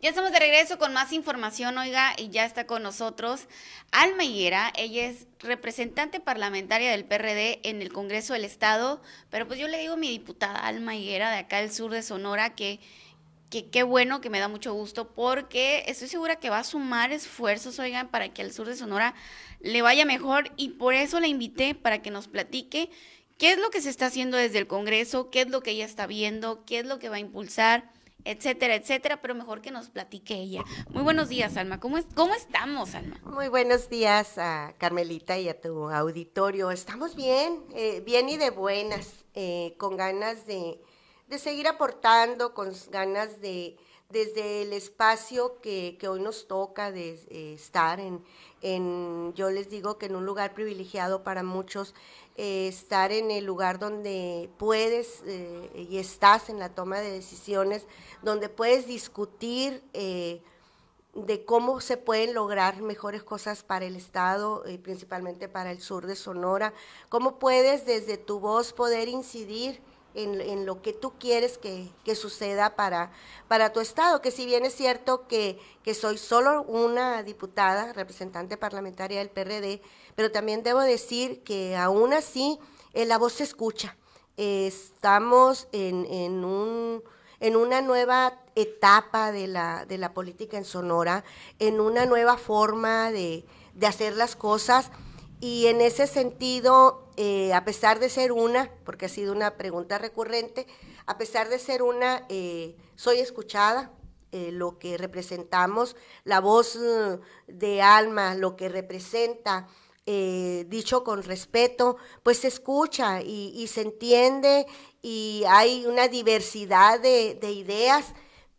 Ya estamos de regreso con más información, oiga, y ya está con nosotros Alma Higuera. Ella es representante parlamentaria del PRD en el Congreso del Estado, pero pues yo le digo a mi diputada Alma Higuera de acá del sur de Sonora que que qué bueno, que me da mucho gusto, porque estoy segura que va a sumar esfuerzos, oigan, para que al sur de Sonora le vaya mejor y por eso la invité para que nos platique qué es lo que se está haciendo desde el Congreso, qué es lo que ella está viendo, qué es lo que va a impulsar etcétera, etcétera, pero mejor que nos platique ella. Muy buenos días, Alma. ¿Cómo, es, cómo estamos, Alma? Muy buenos días a Carmelita y a tu auditorio. Estamos bien, eh, bien y de buenas, eh, con ganas de, seguir aportando, con ganas de, desde el espacio que, hoy nos toca de eh, estar en, en, yo les digo que en un lugar privilegiado para muchos, eh, estar en el lugar donde puedes eh, y estás en la toma de decisiones, donde puedes discutir eh, de cómo se pueden lograr mejores cosas para el Estado y principalmente para el sur de Sonora, cómo puedes desde tu voz poder incidir en, lo que tú quieres que, suceda para, para tu estado, que si bien es cierto que, que soy solo una diputada, representante parlamentaria del PRD, pero también debo decir que aún así eh, la voz se escucha. estamos en, en, un, en una nueva etapa de la, de la política en Sonora, en una nueva forma de, de hacer las cosas y en ese sentido, eh, a pesar de ser una, porque ha sido una pregunta recurrente, a pesar de ser una, eh, soy escuchada, eh, lo que representamos, la voz de alma, lo que representa dicho con respeto, pues se escucha y, se entiende y hay una diversidad de, ideas,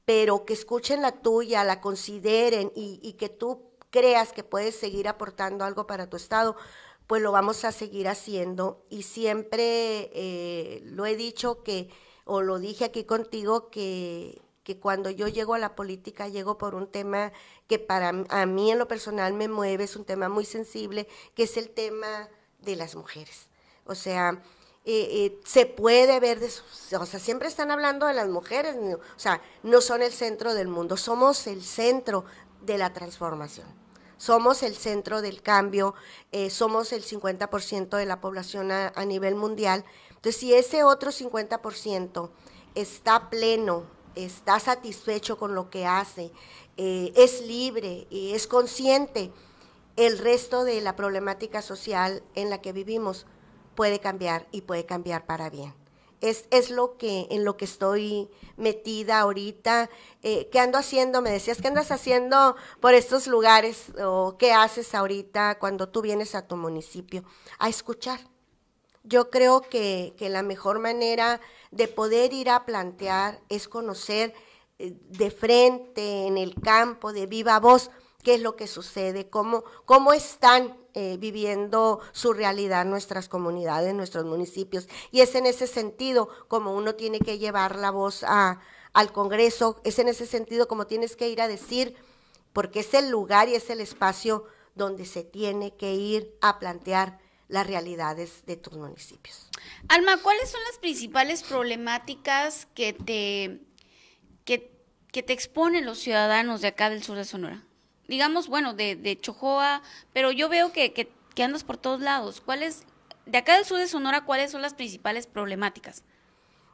pero que escuchen la tuya, la consideren y, que tú creas que puedes seguir aportando algo para tu estado, pues lo vamos a seguir haciendo. Y siempre eh, lo he dicho que, o lo dije aquí contigo, que que cuando yo llego a la política llego por un tema que para a mí en lo personal me mueve, es un tema muy sensible, que es el tema de las mujeres. O sea, eh, eh, se puede ver, de, o sea, siempre están hablando de las mujeres, o sea, no son el centro del mundo, somos el centro de la transformación. Somos el centro del cambio, eh, somos el 50% de la población a, nivel mundial. Entonces, si ese otro 50% está pleno está satisfecho con lo que hace, eh, es libre y es consciente, el resto de la problemática social en la que vivimos puede cambiar y puede cambiar para bien. Es, es lo que en lo que estoy metida ahorita. Eh, ¿Qué ando haciendo? Me decías, ¿qué andas haciendo por estos lugares? ¿O qué haces ahorita cuando tú vienes a tu municipio? A escuchar yo creo que, la mejor manera de poder ir a plantear es conocer eh, de frente, en el campo, de viva voz, qué es lo que sucede, cómo, cómo están eh, viviendo su realidad nuestras comunidades, nuestros municipios. Y es en ese sentido como uno tiene que llevar la voz a, al Congreso, es en ese sentido como tienes que ir a decir, porque es el lugar y es el espacio donde se tiene que ir a plantear las realidades de tus municipios. Alma, ¿cuáles son las principales problemáticas que te, que, te exponen los ciudadanos de acá del sur de Sonora? Digamos, bueno, de, de Chojoa, pero yo veo que, que, andas por todos lados. ¿Cuáles, de acá del sur de Sonora, cuáles son las principales problemáticas?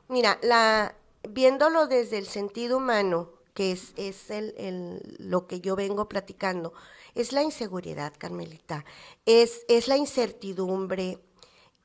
Mira, la, viéndolo desde el sentido humano, que es, es el, lo que yo vengo platicando, es la inseguridad, Carmelita, es, es la incertidumbre.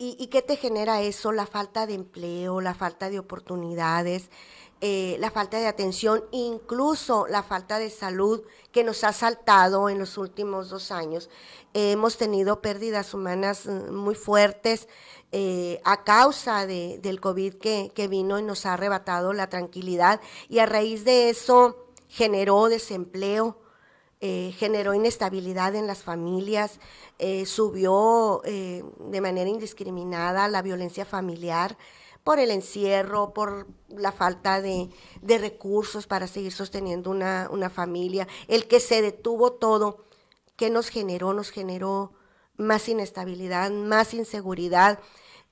¿Y, qué te genera eso? La falta de empleo, la falta de oportunidades, eh, la falta de atención, incluso la falta de salud que nos ha saltado en los últimos dos años. hemos tenido pérdidas humanas mm, muy fuertes eh, a causa de, del COVID que, que vino y nos ha arrebatado la tranquilidad y a raíz de eso generó desempleo, eh, generó inestabilidad en las familias, eh, subió eh, de manera indiscriminada la violencia familiar por el encierro, por la falta de, recursos para seguir sosteniendo una, familia, el que se detuvo todo, ¿qué nos generó? Nos generó más inestabilidad, más inseguridad,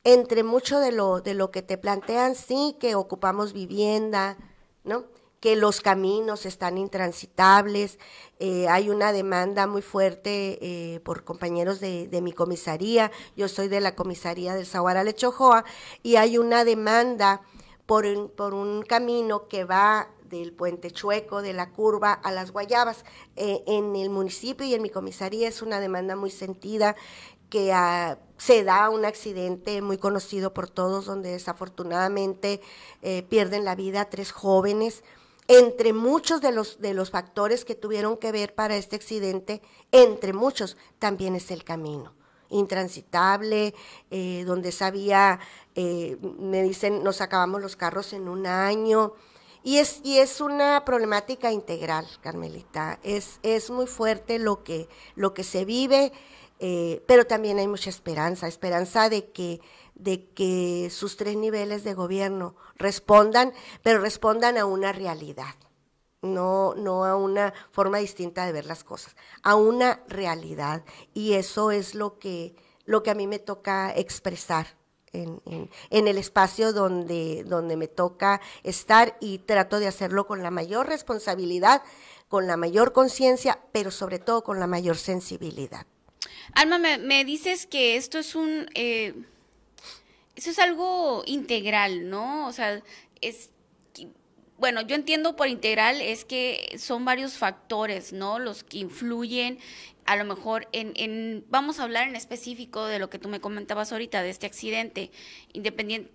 entre mucho de lo, de lo que te plantean, sí que ocupamos vivienda, ¿no? Que los caminos están intransitables. Eh, hay una demanda muy fuerte eh, por compañeros de, mi comisaría. Yo soy de la comisaría del Zaguara Lechojoa y hay una demanda por, por un camino que va del puente chueco, de la curva a las guayabas. Eh, en el municipio y en mi comisaría es una demanda muy sentida que ah, se da un accidente muy conocido por todos donde desafortunadamente pierden la vida tres jóvenes entre muchos de los, de los factores que tuvieron que ver para este accidente, entre muchos, también es el camino intransitable, eh, donde sabía, eh, me dicen, nos acabamos los carros en un año. Y es, y es una problemática integral, Carmelita. Es, es muy fuerte lo que, lo que se vive, eh, pero también hay mucha esperanza, esperanza de que de que sus tres niveles de gobierno respondan, pero respondan a una realidad, no, no a una forma distinta de ver las cosas, a una realidad. Y eso es lo que, lo que a mí me toca expresar en, en, el espacio donde, donde me toca estar y trato de hacerlo con la mayor responsabilidad, con la mayor conciencia, pero sobre todo con la mayor sensibilidad. Alma, me, me dices que esto es un... Eh eso es algo integral, ¿no? O sea, es bueno, yo entiendo por integral es que son varios factores, ¿no? Los que influyen a lo mejor en, en, vamos a hablar en específico de lo que tú me comentabas ahorita, de este accidente, independiente,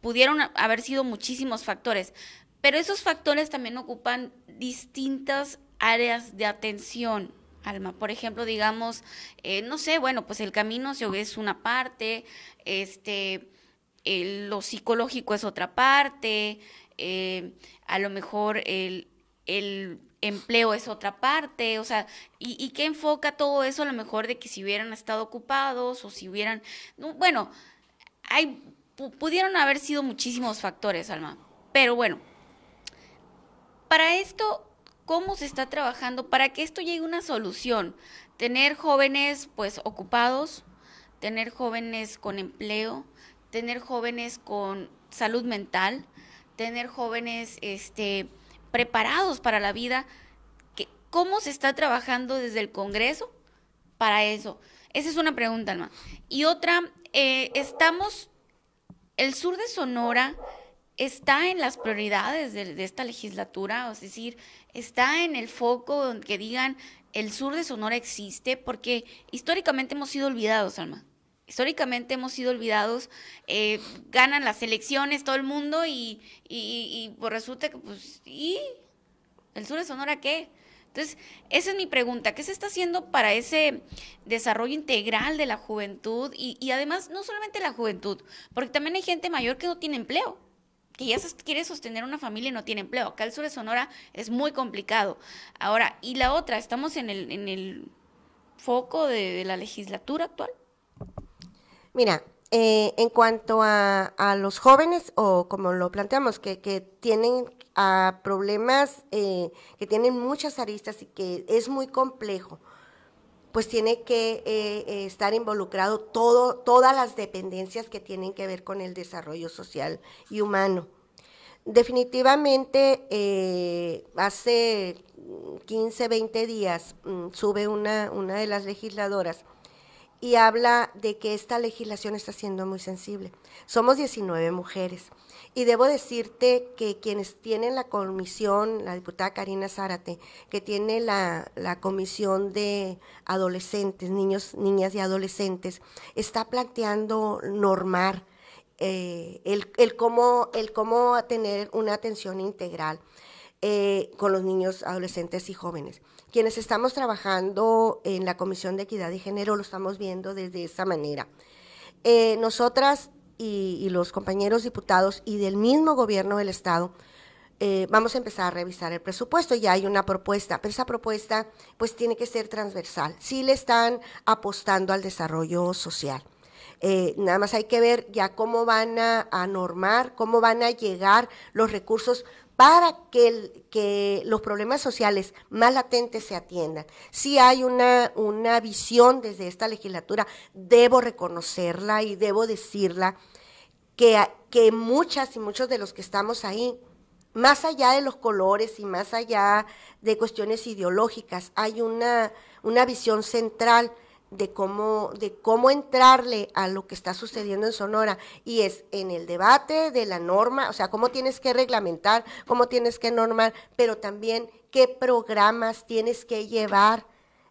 pudieron haber sido muchísimos factores, pero esos factores también ocupan distintas áreas de atención, Alma. Por ejemplo, digamos, eh, no sé, bueno, pues el camino es una parte, este lo psicológico es otra parte, eh, a lo mejor el, empleo es otra parte, o sea, y, y qué enfoca todo eso a lo mejor de que si hubieran estado ocupados o si hubieran, bueno, hay, pudieron haber sido muchísimos factores, Alma, pero bueno, para esto, ¿cómo se está trabajando para que esto llegue a una solución? Tener jóvenes pues ocupados, tener jóvenes con empleo, tener jóvenes con salud mental, tener jóvenes este, preparados para la vida. ¿Cómo se está trabajando desde el Congreso para eso? Esa es una pregunta, ¿no? Y otra, eh, estamos, el sur de Sonora está en las prioridades de, de, esta legislatura, es decir, está en el foco que digan el sur de Sonora existe, porque históricamente hemos sido olvidados, Alma históricamente hemos sido olvidados, eh, ganan las elecciones todo el mundo y, pues resulta que, pues, ¿y el sur de Sonora qué? Entonces, esa es mi pregunta, ¿qué se está haciendo para ese desarrollo integral de la juventud? Y, y además, no solamente la juventud, porque también hay gente mayor que no tiene empleo que ya quiere sostener una familia y no tiene empleo. Acá el sur de Sonora es muy complicado. Ahora, y la otra, estamos en el, en el foco de la legislatura actual. Mira, eh, en cuanto a, los jóvenes, o como lo planteamos, que, tienen a problemas, eh, que tienen muchas aristas y que es muy complejo, pues tiene que eh, estar involucrado todo, todas las dependencias que tienen que ver con el desarrollo social y humano. Definitivamente, hace 15, 20 días mm, sube una, una de las legisladoras y habla de que esta legislación está siendo muy sensible. Somos 19 mujeres y debo decirte que quienes tienen la comisión, la diputada Karina Zárate, que tiene la, comisión de adolescentes, niños, niñas y adolescentes, está planteando normar eh, el, el, cómo, el cómo tener una atención integral eh, con los niños, adolescentes y jóvenes quienes estamos trabajando en la Comisión de Equidad y Género lo estamos viendo desde esa manera. Eh, nosotras y, los compañeros diputados y del mismo gobierno del Estado eh, vamos a empezar a revisar el presupuesto. Ya hay una propuesta, pero esa propuesta pues tiene que ser transversal. Sí le están apostando al desarrollo social. Nada más hay que ver ya cómo van a, normar, cómo van a llegar los recursos para que, los problemas sociales más latentes se atiendan. Si hay una, una visión desde esta legislatura, debo reconocerla y debo decirla, que, que muchas y muchos de los que estamos ahí más allá de los colores y más allá de cuestiones ideológicas, hay una, una visión central de cómo, de cómo entrarle a lo que está sucediendo en Sonora y es en el debate de la norma, o sea, cómo tienes que reglamentar, cómo tienes que normar, pero también qué programas tienes que llevar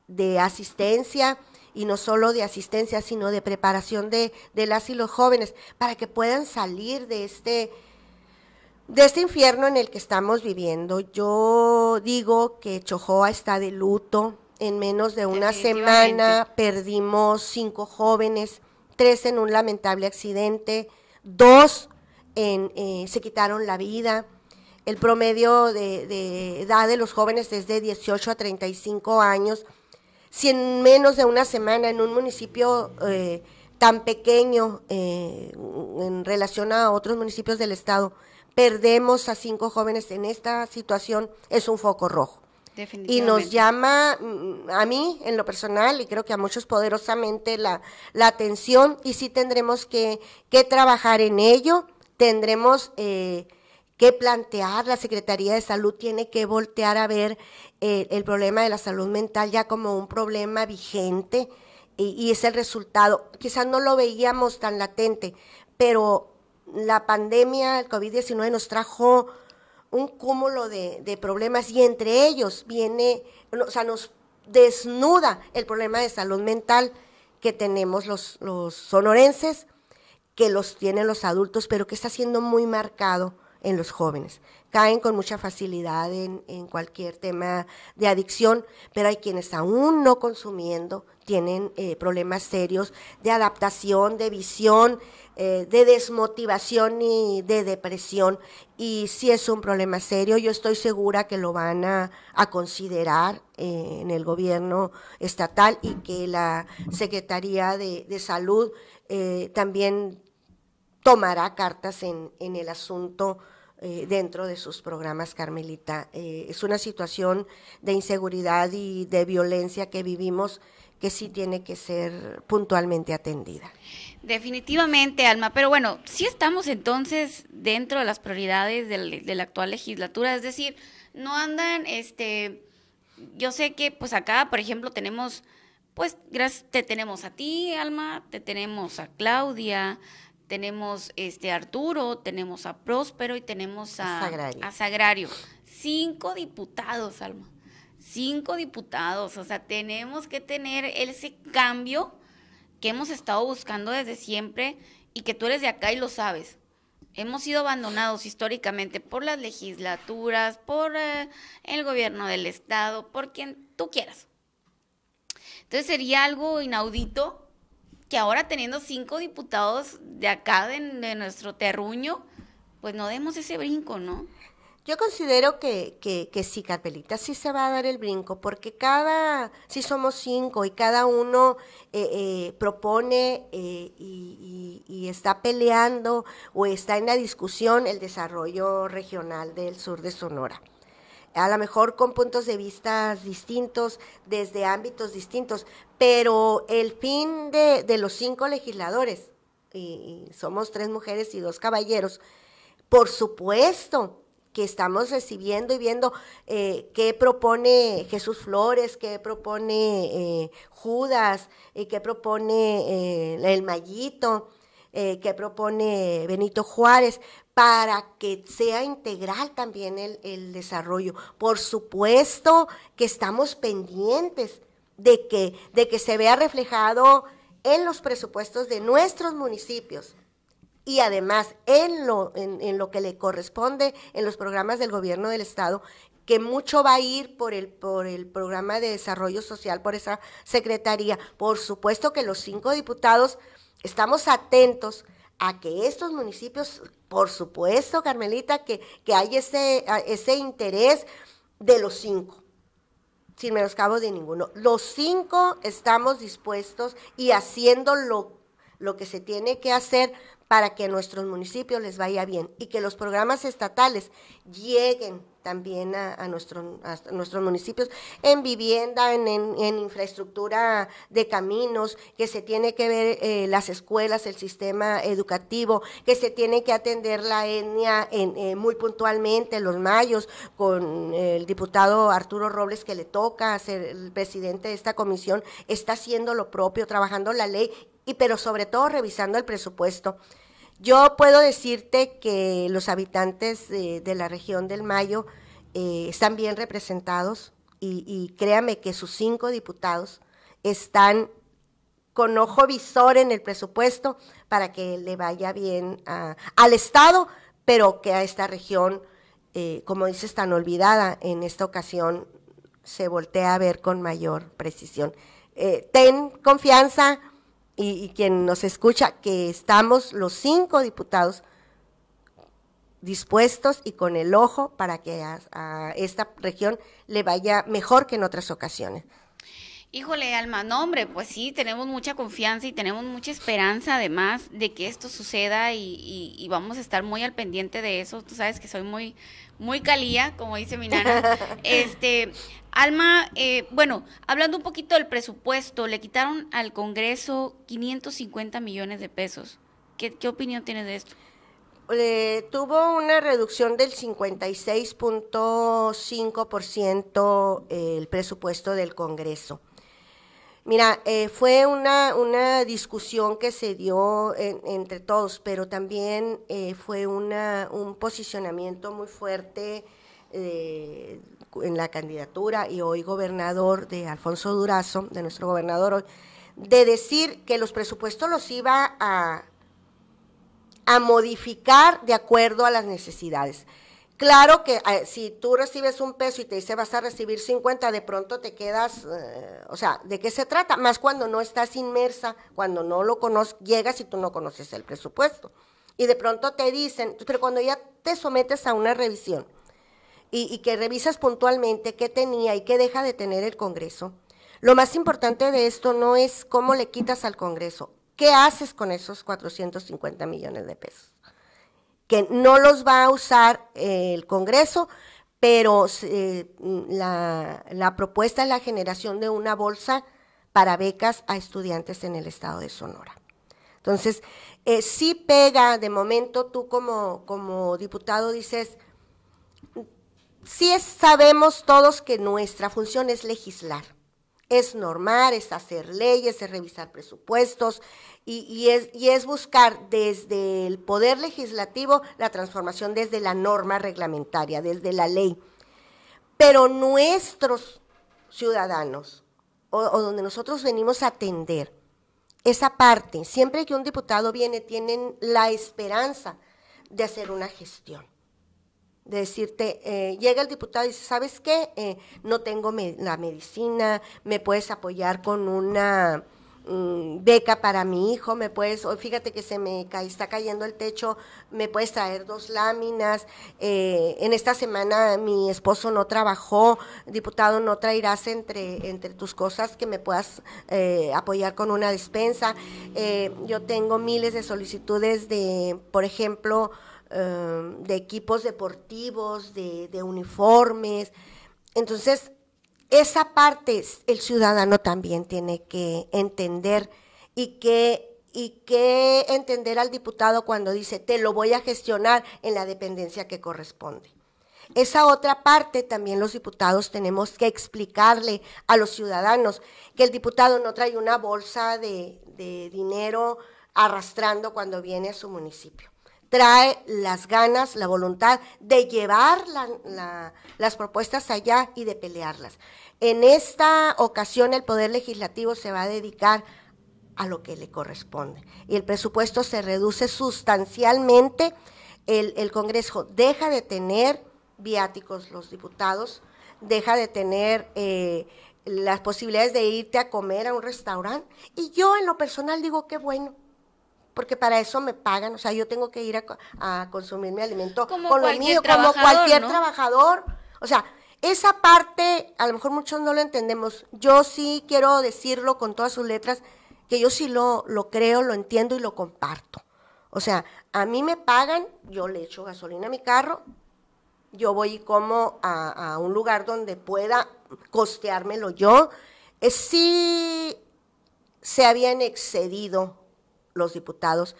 de asistencia y no solo de asistencia, sino de preparación de, de las y los jóvenes para que puedan salir de este de este infierno en el que estamos viviendo. Yo digo que Chojoa está de luto, en menos de una semana perdimos cinco jóvenes, tres en un lamentable accidente, dos en, eh, se quitaron la vida. El promedio de, edad de los jóvenes es de 18 a 35 años. Si en menos de una semana en un municipio eh, tan pequeño eh, en relación a otros municipios del estado, perdemos a cinco jóvenes en esta situación, es un foco rojo. Y nos llama mm, a mí en lo personal y creo que a muchos poderosamente la, la atención y sí tendremos que, que trabajar en ello, tendremos eh, que plantear, la Secretaría de Salud tiene que voltear a ver eh, el problema de la salud mental ya como un problema vigente y, es el resultado. Quizás no lo veíamos tan latente, pero la pandemia, el COVID-19 nos trajo un cúmulo de, problemas y entre ellos viene, o sea, nos desnuda el problema de salud mental que tenemos los, los sonorenses, que los tienen los adultos, pero que está siendo muy marcado en los jóvenes. Caen con mucha facilidad en, cualquier tema de adicción, pero hay quienes aún no consumiendo tienen eh, problemas serios de adaptación, de visión, eh, de desmotivación y de depresión. Y si es un problema serio, yo estoy segura que lo van a, considerar eh, en el gobierno estatal y que la Secretaría de, Salud también tomará cartas en el asunto dentro de sus programas, Carmelita. es una situación de inseguridad y de violencia que vivimos que sí tiene que ser puntualmente atendida. Definitivamente, Alma, pero bueno, sí estamos entonces dentro de las prioridades de la actual legislatura, es decir, no andan, este, yo sé que pues acá, por ejemplo, tenemos, pues, gracias, te tenemos a ti, Alma, te tenemos a Claudia, tenemos este Arturo, tenemos a Próspero y tenemos a, a Sagrario. Cinco diputados, Alma. Cinco diputados. O sea, tenemos que tener ese cambio que hemos estado buscando desde siempre y que tú eres de acá y lo sabes. Hemos sido abandonados históricamente por las legislaturas, por eh, el gobierno del Estado, por quien tú quieras. Entonces sería algo inaudito que ahora teniendo cinco diputados de acá, de, nuestro terruño, pues no demos ese brinco, ¿no? Yo considero que, que, que, sí, Carpelita, sí se va a dar el brinco, porque cada, sí somos cinco y cada uno eh, eh, propone eh, y, está peleando o está en la discusión el desarrollo regional del sur de Sonora. A lo mejor con puntos de vista distintos, desde ámbitos distintos, pero el fin de, de los cinco legisladores, y somos tres mujeres y dos caballeros, por supuesto que estamos recibiendo y viendo eh, qué propone Jesús Flores, qué propone eh, Judas, y qué propone eh, el Mayito, qué propone Benito Juárez, para que sea integral también el, el desarrollo. Por supuesto que estamos pendientes de que, de que se vea reflejado en los presupuestos de nuestros municipios y además en lo, en, lo que le corresponde en los programas del gobierno del Estado, que mucho va a ir por el, por el programa de desarrollo social, por esa secretaría. Por supuesto que los cinco diputados estamos atentos a que estos municipios, por supuesto, Carmelita, que, que hay ese, ese interés de los cinco, sin menoscabo de ninguno. Los cinco estamos dispuestos y haciendo lo, lo que se tiene que hacer para que a nuestros municipios les vaya bien y que los programas estatales lleguen también a, nuestro, nuestros municipios, en vivienda, en, infraestructura de caminos, que se tiene que ver eh, las escuelas, el sistema educativo, que se tiene que atender la etnia en, eh, muy puntualmente, los mayos, con el diputado Arturo Robles que le toca ser el presidente de esta comisión, está haciendo lo propio, trabajando la ley, y pero sobre todo revisando el presupuesto. Yo puedo decirte que los habitantes de, la región del Mayo eh, están bien representados y, créame que sus cinco diputados están con ojo visor en el presupuesto para que le vaya bien al Estado, pero que a esta región, eh, como dices, tan olvidada, en esta ocasión se voltea a ver con mayor precisión. Eh, ten confianza, y, quien nos escucha, que estamos los cinco diputados dispuestos y con el ojo para que a, esta región le vaya mejor que en otras ocasiones. Híjole, Alma, no, hombre, pues sí, tenemos mucha confianza y tenemos mucha esperanza además de que esto suceda y, y, vamos a estar muy al pendiente de eso. Tú sabes que soy muy, muy calía, como dice mi nana. este, Alma, eh, bueno, hablando un poquito del presupuesto, le quitaron al Congreso 550 millones de pesos. ¿Qué, qué opinión tienes de esto? tuvo una reducción del 56.5% el presupuesto del Congreso. Mira, eh, fue una, una, discusión que se dio entre todos, pero también eh, fue una, un posicionamiento muy fuerte eh, en la candidatura y hoy gobernador de Alfonso Durazo, de nuestro gobernador hoy, de decir que los presupuestos los iba a, a modificar de acuerdo a las necesidades. Claro que eh, si tú recibes un peso y te dice vas a recibir 50, de pronto te quedas, eh, o sea, ¿de qué se trata? Más cuando no estás inmersa, cuando no lo conoces, llegas y tú no conoces el presupuesto. Y de pronto te dicen, pero cuando ya te sometes a una revisión y, y que revisas puntualmente qué tenía y qué deja de tener el Congreso, lo más importante de esto no es cómo le quitas al Congreso, ¿qué haces con esos 450 millones de pesos? Que no los va a usar el Congreso, pero eh, la, propuesta es la generación de una bolsa para becas a estudiantes en el estado de Sonora. Entonces, eh, sí pega, de momento tú como, como diputado dices, sí sabemos todos que nuestra función es legislar es normar, es hacer leyes, es revisar presupuestos y, es, y, es, buscar desde el poder legislativo la transformación desde la norma reglamentaria, desde la ley. Pero nuestros ciudadanos, o donde nosotros venimos a atender, esa parte, siempre que un diputado viene, tienen la esperanza de hacer una gestión de decirte, eh, llega el diputado y dice, ¿sabes qué? Eh, no tengo la medicina, me puedes apoyar con una mm, beca para mi hijo, me puedes, fíjate que se me está cayendo el techo, me puedes traer dos láminas, eh, en esta semana mi esposo no trabajó, diputado, no traerás entre, entre tus cosas que me puedas apoyar con una despensa. yo tengo miles de solicitudes de, por ejemplo, Em, de equipos deportivos, de, uniformes. Entonces, esa parte el ciudadano también tiene que entender y que, y que entender al diputado cuando dice, te lo voy a gestionar en la dependencia que corresponde. Esa otra parte también los diputados tenemos que explicarle a los ciudadanos que el diputado no trae una bolsa de dinero arrastrando cuando viene a su municipio trae las ganas, la voluntad de llevar las propuestas allá y de pelearlas. En esta ocasión el Poder Legislativo se va a dedicar a lo que le corresponde y el presupuesto se reduce sustancialmente. El, Congreso deja de tener viáticos los diputados, deja de tener eh, las posibilidades de irte a comer a un restaurante y yo en lo personal digo qué bueno porque para eso me pagan, o sea, yo tengo que ir a, consumir mi alimento como con lo mío, como cualquier trabajador. O sea, esa parte, a lo mejor muchos no lo entendemos. Yo sí quiero decirlo con todas sus letras, que yo sí lo, lo creo, lo entiendo y lo comparto. O sea, a mí me pagan, yo le echo gasolina a mi carro yo voy y como a, un lugar donde pueda costeármelo yo. Eh, sí se habían excedido los diputados.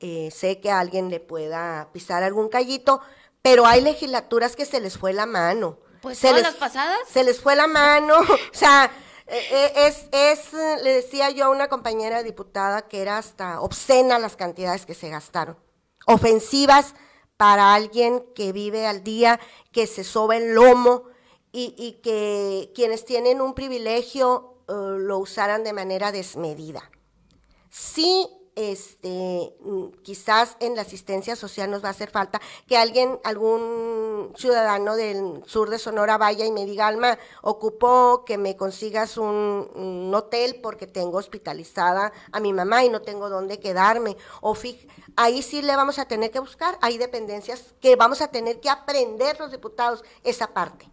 Eh, sé que a alguien le pueda pisar algún callito, pero hay legislaturas que se les fue la mano. Pues se todas les, las pasadas. Se les fue la mano. o sea, eh, es, es, le decía yo a una compañera diputada que era hasta obscena las cantidades que se gastaron. Ofensivas para alguien que vive al día, que se soba el lomo y, que quienes tienen un privilegio eh, lo usaran de manera desmedida. Sí este, mm, quizás en la asistencia social nos va a hacer falta que alguien, algún ciudadano del sur de Sonora vaya y me diga, Alma, ocupo que me consigas un, hotel porque tengo hospitalizada a mi mamá y no tengo dónde quedarme. O ahí sí le vamos a tener que buscar, hay dependencias que vamos a tener que aprender los diputados esa parte,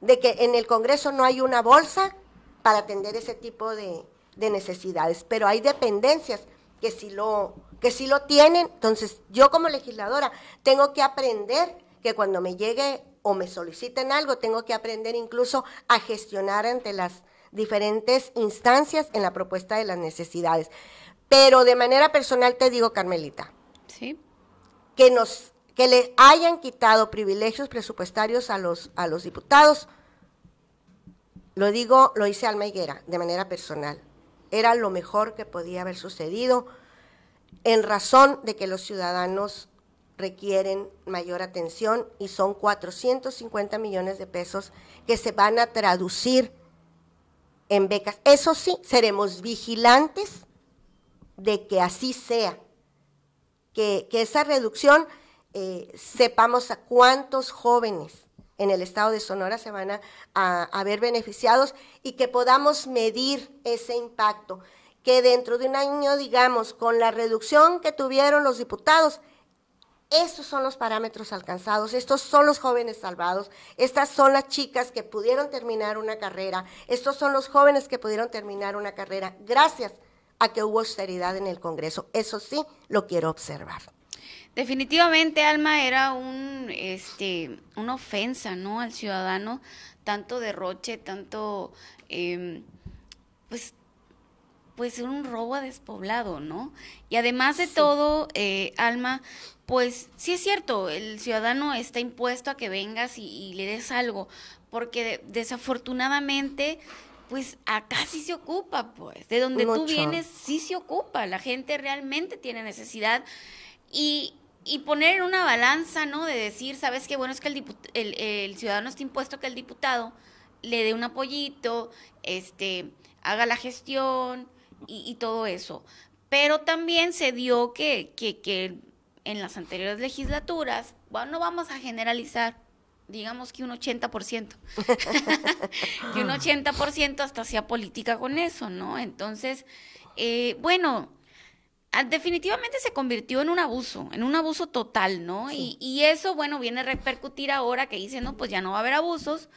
de que en el Congreso no hay una bolsa para atender ese tipo de necesidades, pero hay dependencias que si lo, que si lo tienen. Entonces, yo como legisladora tengo que aprender que cuando me llegue o me soliciten algo, tengo que aprender incluso a gestionar ante las diferentes instancias en la propuesta de las necesidades. Pero de manera personal te digo, Carmelita, ¿Sí? que nos que le hayan quitado privilegios presupuestarios a los a los diputados. Lo digo, lo hice Alma Higuera, de manera personal era lo mejor que podía haber sucedido en razón de que los ciudadanos requieren mayor atención y son 450 millones de pesos que se van a traducir en becas. Eso sí, seremos vigilantes de que así sea, que, esa reducción eh, sepamos a cuántos jóvenes en el estado de Sonora se van a, ver beneficiados y que podamos medir ese impacto, que dentro de un año, digamos, con la reducción que tuvieron los diputados, estos son los parámetros alcanzados, estos son los jóvenes salvados, estas son las chicas que pudieron terminar una carrera, estos son los jóvenes que pudieron terminar una carrera gracias a que hubo austeridad en el Congreso. Eso sí, lo quiero observar. Definitivamente, Alma, era un, este, una ofensa, ¿no? Al ciudadano, tanto derroche, tanto, eh, pues, pues un robo a despoblado, ¿no? Y además de todo, eh, Alma, pues sí es cierto, el ciudadano está impuesto a que vengas y, le des algo, porque desafortunadamente pues acá sí se ocupa, pues, de donde tú vienes sí se ocupa, la gente realmente tiene necesidad y, y poner en una balanza, ¿no? De decir, ¿sabes qué? Bueno, es que el, el, el, ciudadano está impuesto que el diputado le dé un apoyito, este, haga la gestión y, todo eso. Pero también se dio que, que, que en las anteriores legislaturas, bueno, no vamos a generalizar, digamos que un 80%, que un 80% hasta hacía política con eso, ¿no? Entonces, eh, bueno, definitivamente se convirtió en un abuso, en un abuso total, ¿no? Y, eso, bueno, viene a repercutir ahora que dice, no, pues ya no va a haber abusos,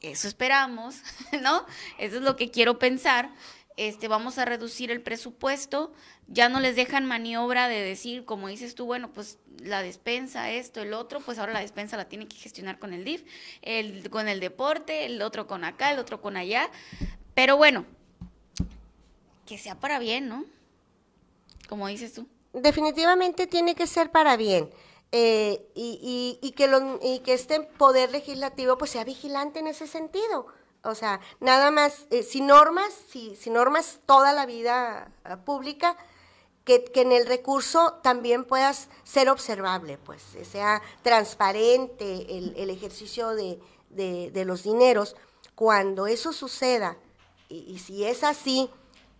eso esperamos, ¿no? Eso es lo que quiero pensar. Este, vamos a reducir el presupuesto, ya no les dejan maniobra de decir, como dices tú, bueno, pues la despensa, esto, el otro, pues ahora la despensa la tiene que gestionar con el DIF, el, con el deporte, el otro con acá, el otro con allá, pero bueno, que sea para bien, ¿no? Como dices tú. Definitivamente tiene que ser para bien. Eh, y, que este poder legislativo pues sea vigilante en ese sentido. O sea, nada más, eh, sin normas, si, normas toda la vida ah, pública, que, en el recurso también puedas ser observable, pues sea transparente el, ejercicio de, los dineros. Cuando eso suceda, y si es así,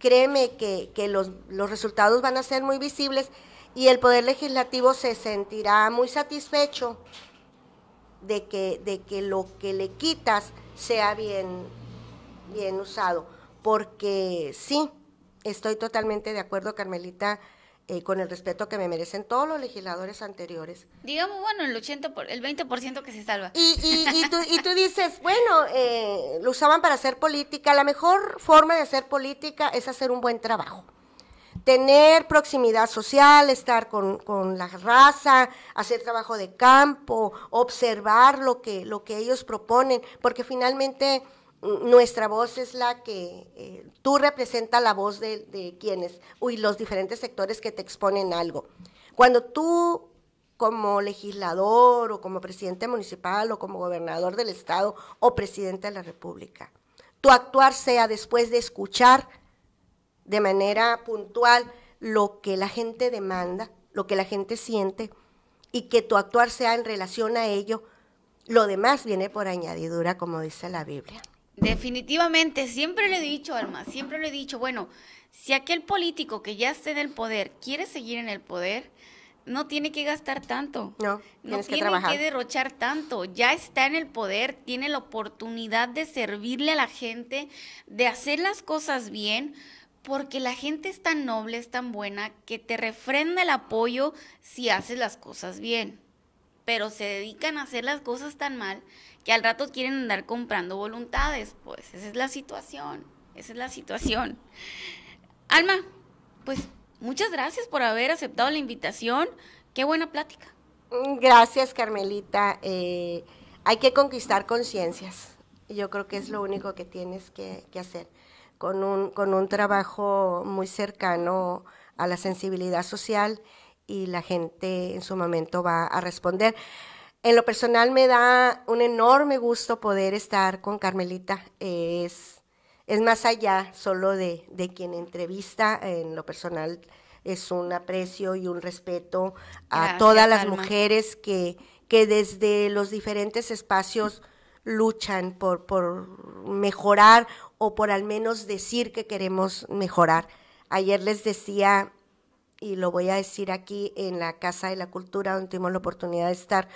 créeme que, los, resultados van a ser muy visibles y el Poder Legislativo se sentirá muy satisfecho de que, de que lo que le quitas sea bien, bien usado. Porque sí, estoy totalmente de acuerdo, Carmelita, eh, con el respeto que me merecen todos los legisladores anteriores. Digamos, bueno, el 80 por, el 20% que se salva. Y, y, tú, y tú dices, bueno, eh, lo usaban para hacer política. La mejor forma de hacer política es hacer un buen trabajo. tener proximidad social, estar con, con, la raza, hacer trabajo de campo, observar lo que, lo que ellos proponen, porque finalmente nuestra voz es la que eh, tú representas la voz de, de quienes, y los diferentes sectores que te exponen algo. Cuando tú como legislador o como presidente municipal o como gobernador del estado o presidente de la república, tu actuar sea después de escuchar de manera puntual lo que la gente demanda, lo que la gente siente, y que tu actuar sea en relación a ello. Lo demás viene por añadidura, como dice la Biblia. Definitivamente, siempre le he dicho, Alma, siempre le he dicho, bueno, si aquel político que ya está en el poder quiere seguir en el poder, no tiene que gastar tanto. No, no tiene que, derrochar tanto. Ya está en el poder, tiene la oportunidad de servirle a la gente, de hacer las cosas bien, porque la gente es tan noble, es tan buena, que te refrenda el apoyo si haces las cosas bien. Pero se dedican a hacer las cosas tan mal que al rato quieren andar comprando voluntades. Pues esa es la situación, esa es la situación. Alma, pues muchas gracias por haber aceptado la invitación. Qué buena plática. Mm, gracias, Carmelita. Eh, hay que conquistar conciencias. Yo creo que es lo único que tienes que hacer con un, con un trabajo muy cercano a la sensibilidad social y la gente en su momento va a responder. En lo personal me da un enorme gusto poder estar con Carmelita. Es, es más allá solo de, de quien entrevista. En lo personal es un aprecio y un respeto a todas las mujeres que, que desde los diferentes espacios luchan por, por mejorar o por al menos decir que queremos mejorar. Ayer les decía, y lo voy a decir aquí en la Casa de la Cultura, donde tuvimos la oportunidad de estar,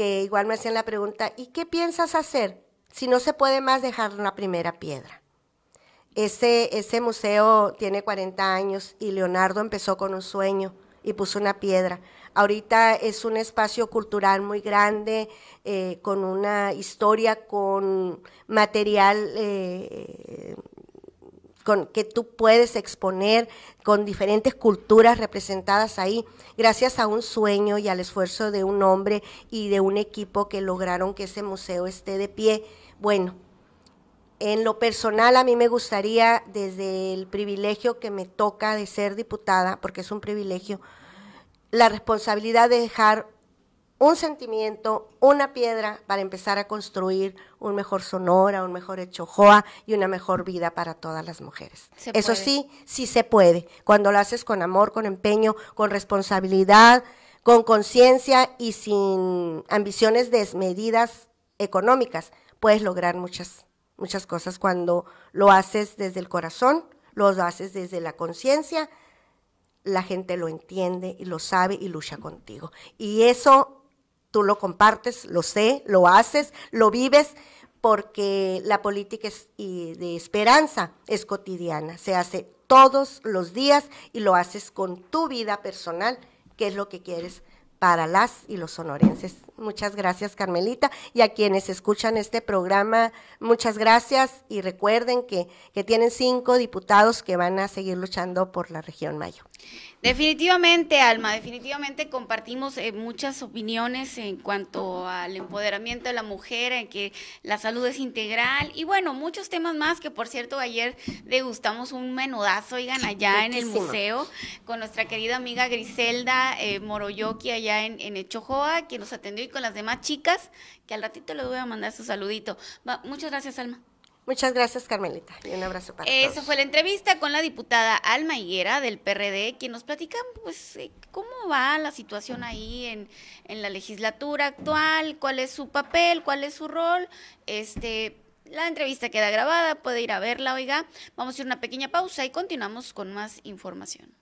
que igual me hacían la pregunta, ¿y qué piensas hacer si no se puede más dejar una primera piedra? Ese, ese museo tiene 40 años y Leonardo empezó con un sueño y puso una piedra. Ahorita es un espacio cultural muy grande, eh, con una historia, con material eh, que tú puedes exponer, con diferentes culturas representadas ahí, gracias a un sueño y al esfuerzo de un hombre y de un equipo que lograron que ese museo esté de pie. Bueno, en lo personal a mí me gustaría, desde el privilegio que me toca de ser diputada, porque es un privilegio, la responsabilidad de dejar un sentimiento, una piedra para empezar a construir un mejor Sonora, un mejor Echojoa y una mejor vida para todas las mujeres. Eso sí, sí se puede. Cuando lo haces con amor, con empeño, con responsabilidad, con conciencia y sin ambiciones desmedidas económicas, puedes lograr muchas, muchas cosas cuando lo haces desde el corazón, lo haces desde la conciencia la gente lo entiende y lo sabe y lucha contigo. Y eso tú lo compartes, lo sé, lo haces, lo vives, porque la política y de esperanza es cotidiana, se hace todos los días y lo haces con tu vida personal, que es lo que quieres para las y los sonorenses. Muchas gracias, Carmelita. Y a quienes escuchan este programa, muchas gracias. Y recuerden que, que tienen cinco diputados que van a seguir luchando por la región Mayo. Definitivamente, Alma, definitivamente compartimos eh, muchas opiniones en cuanto al empoderamiento de la mujer, en que la salud es integral y bueno, muchos temas más que por cierto ayer degustamos un menudazo, oigan, allá en el museo con nuestra querida amiga Griselda eh, Moroyoki allá en, en Echojoa, que nos atendió y con las demás chicas, que al ratito le voy a mandar su saludito. muchas gracias, Alma. Muchas gracias, Carmelita, y un abrazo para Esa todos. fue la entrevista con la diputada Alma Higuera del PRD, quien nos platica pues, eh, cómo va la situación ahí en, en la legislatura actual, cuál es su papel, cuál es su rol. Este, la entrevista queda grabada, puede ir a verla, oiga. Vamos a ir a una pequeña pausa y continuamos con más información.